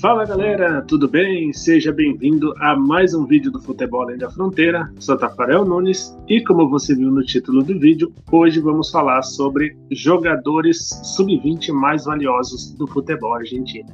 Fala galera, tudo bem? Seja bem-vindo a mais um vídeo do Futebol Além da Fronteira. Sou Tafarel Nunes e, como você viu no título do vídeo, hoje vamos falar sobre jogadores sub-20 mais valiosos do futebol argentino.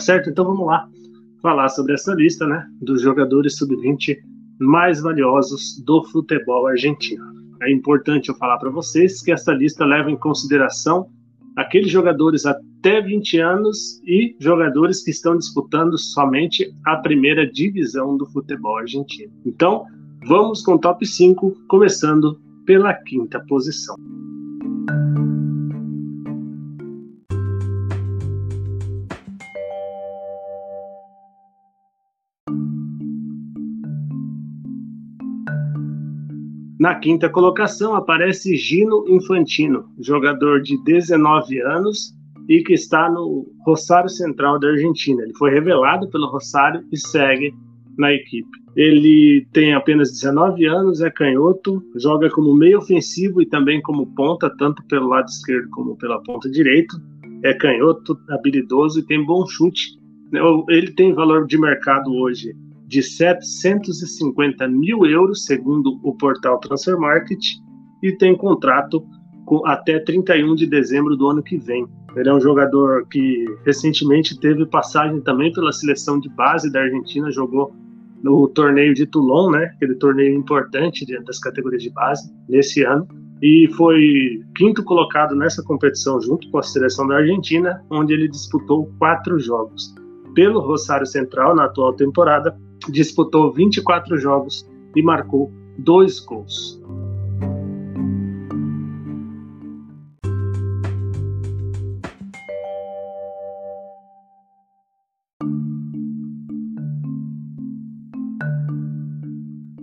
Certo? Então vamos lá falar sobre essa lista, né, dos jogadores sub-20 mais valiosos do futebol argentino. É importante eu falar para vocês que essa lista leva em consideração aqueles jogadores até 20 anos e jogadores que estão disputando somente a primeira divisão do futebol argentino. Então, vamos com o top 5, começando pela quinta posição. Na quinta colocação aparece Gino Infantino, jogador de 19 anos e que está no Rosário Central da Argentina. Ele foi revelado pelo Rosário e segue na equipe. Ele tem apenas 19 anos, é canhoto, joga como meio ofensivo e também como ponta, tanto pelo lado esquerdo como pela ponta direita. É canhoto, habilidoso e tem bom chute. Ele tem valor de mercado hoje de 750 mil euros, segundo o portal Transfer Market, e tem contrato com, até 31 de dezembro do ano que vem. Ele é um jogador que recentemente teve passagem também pela seleção de base da Argentina, jogou no torneio de Toulon, né, aquele torneio importante das categorias de base, nesse ano, e foi quinto colocado nessa competição junto com a seleção da Argentina, onde ele disputou quatro jogos. Pelo Rosário Central, na atual temporada, disputou 24 jogos e marcou dois gols.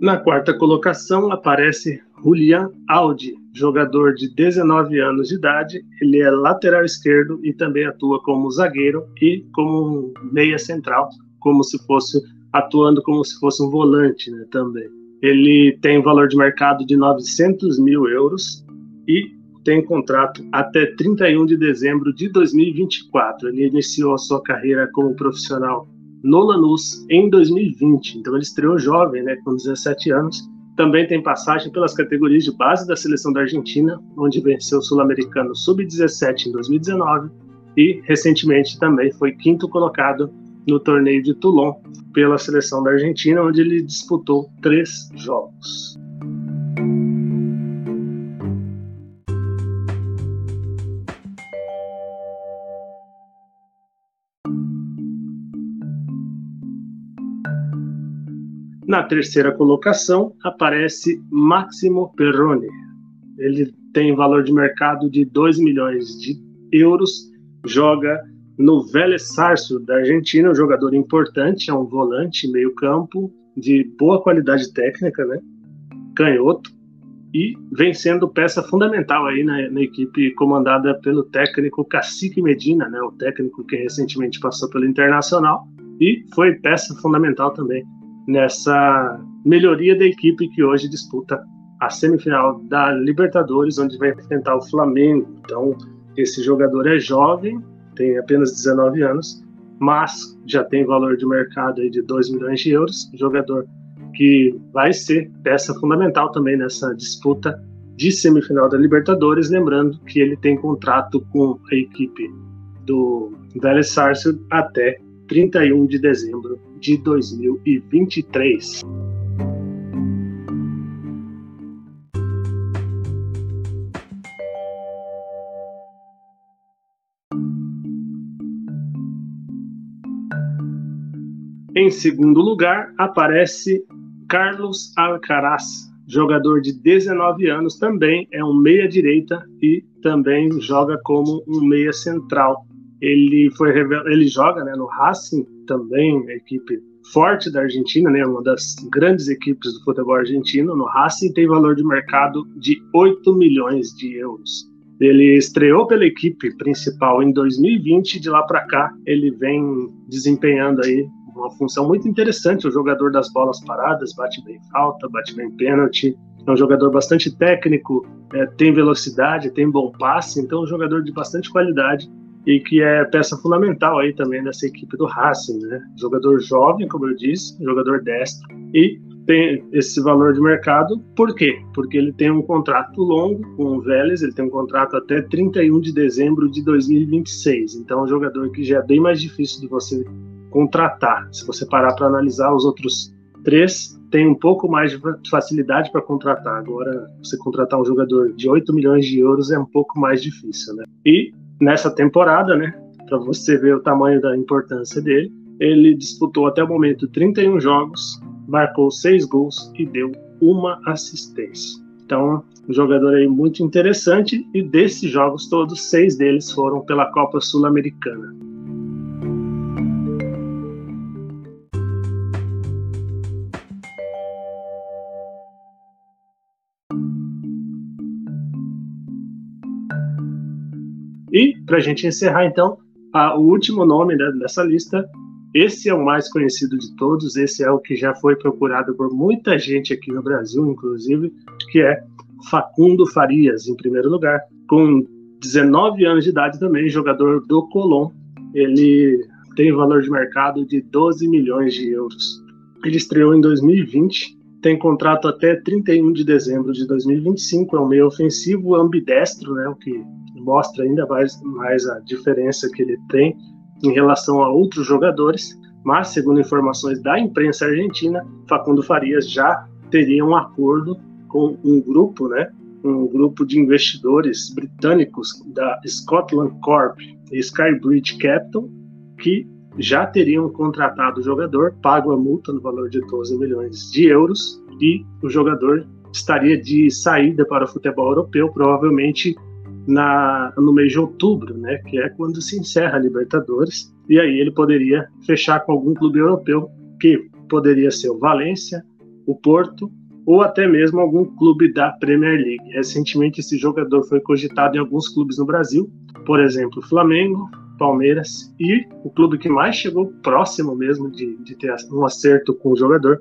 Na quarta colocação aparece Julian Aldi, jogador de 19 anos de idade. Ele é lateral esquerdo e também atua como zagueiro e como meia central, como se fosse atuando como se fosse um volante né, também. Ele tem valor de mercado de 900 mil euros e tem contrato até 31 de dezembro de 2024. Ele iniciou a sua carreira como profissional no Lanús em 2020, então ele estreou jovem, né, com 17 anos. Também tem passagem pelas categorias de base da seleção da Argentina, onde venceu o Sul-Americano Sub-17 em 2019 e recentemente também foi quinto colocado no torneio de Toulon pela seleção da Argentina, onde ele disputou três jogos. Na terceira colocação aparece Máximo Perrone. Ele tem valor de mercado de 2 milhões de euros, joga no Vélez Sarsfield da Argentina, um jogador importante, é um volante meio campo de boa qualidade técnica, né? Canhoto e vem sendo peça fundamental aí na, na, equipe comandada pelo técnico Cacique Medina, né? O técnico que recentemente passou pelo Internacional e foi peça fundamental também nessa melhoria da equipe que hoje disputa a semifinal da Libertadores, onde vai enfrentar o Flamengo. Então, esse jogador é jovem, tem apenas 19 anos, mas já tem valor de mercado aí de 2 milhões de euros. Jogador que vai ser peça fundamental também nessa disputa de semifinal da Libertadores. Lembrando que ele tem contrato com a equipe do Vélez Sarsfield até 31 de dezembro de 2023. Em segundo lugar, aparece Carlos Alcaraz, jogador de 19 anos, também é um meia direita e também joga como um meia central. Ele foi ele joga, né, no Racing também, equipe forte da Argentina, né, uma das grandes equipes do futebol argentino. No Racing tem valor de mercado de 8 milhões de euros. Ele estreou pela equipe principal em 2020, de lá para cá ele vem desempenhando aí uma função muito interessante, o jogador das bolas paradas, bate bem falta, bate bem pênalti, é um jogador bastante técnico, é, tem velocidade, tem bom passe, então é um jogador de bastante qualidade e que é peça fundamental aí também dessa equipe do Racing, né? Jogador jovem, como eu disse, jogador destro e tem esse valor de mercado. Por quê? Porque ele tem um contrato longo com o Vélez, ele tem um contrato até 31 de dezembro de 2026. Então, é um jogador que já é bem mais difícil de você contratar. Se você parar para analisar os outros três, tem um pouco mais de facilidade para contratar. Agora, você contratar um jogador de 8 milhões de euros é um pouco mais difícil, né? E nessa temporada, né, para você ver o tamanho da importância dele, ele disputou até o momento 31 jogos, marcou seis gols e deu uma assistência. Então, um jogador aí muito interessante e desses jogos todos, seis deles foram pela Copa Sul-Americana. E, para a gente encerrar, então, a, o último nome né, dessa lista esse é o mais conhecido de todos, esse é o que já foi procurado por muita gente aqui no Brasil, inclusive, que é Facundo Farias, em primeiro lugar, com 19 anos de idade também, jogador do Colón. Ele tem valor de mercado de 12 milhões de euros. Ele estreou em 2020, tem contrato até 31 de dezembro de 2025, é um meio ofensivo ambidestro, né, o que mostra ainda mais, mais a diferença que ele tem em relação a outros jogadores, mas, segundo informações da imprensa argentina, Facundo Farias já teria um acordo com um grupo, né, um grupo de investidores britânicos da Scotland Corp e Skybridge Capital, que já teriam contratado o jogador, pago a multa no valor de 12 milhões de euros, e o jogador estaria de saída para o futebol europeu, provavelmente na, no mês de outubro, né, que é quando se encerra a Libertadores, e aí ele poderia fechar com algum clube europeu, que poderia ser o Valência, o Porto ou até mesmo algum clube da Premier League. Recentemente esse jogador foi cogitado em alguns clubes no Brasil, por exemplo, Flamengo, Palmeiras e o clube que mais chegou próximo mesmo de, de ter um acerto com o jogador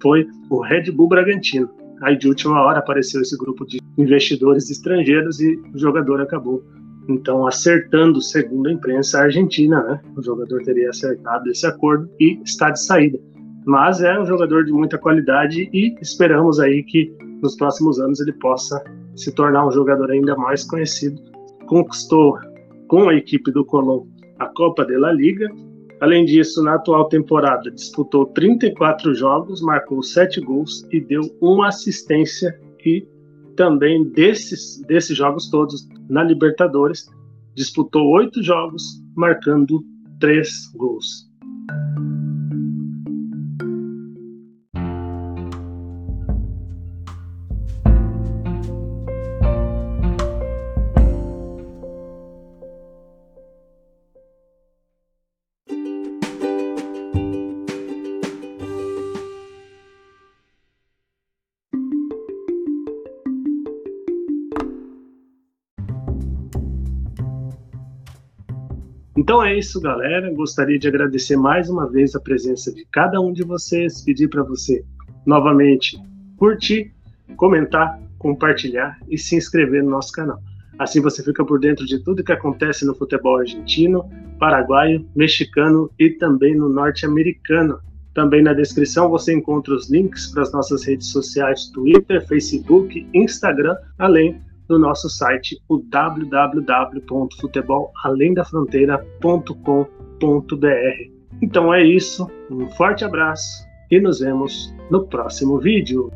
foi o Red Bull Bragantino. Aí de última hora apareceu esse grupo de investidores estrangeiros e o jogador acabou então acertando, segundo a imprensa argentina, né? O jogador teria acertado esse acordo e está de saída. Mas é um jogador de muita qualidade e esperamos aí que nos próximos anos ele possa se tornar um jogador ainda mais conhecido. Conquistou com a equipe do Colón a Copa de la Liga. Além disso, na atual temporada disputou 34 jogos, marcou 7 gols e deu uma assistência e também desses, desses jogos todos na Libertadores, disputou oito jogos, marcando três gols. Então é isso, galera. Gostaria de agradecer mais uma vez a presença de cada um de vocês, pedir para você novamente curtir, comentar, compartilhar e se inscrever no nosso canal. Assim você fica por dentro de tudo que acontece no futebol argentino, paraguaio, mexicano e também no norte-americano. Também na descrição você encontra os links para as nossas redes sociais Twitter, Facebook, Instagram, além no nosso site, o www.futebolalendafronteira.com.br. Então é isso, um forte abraço e nos vemos no próximo vídeo.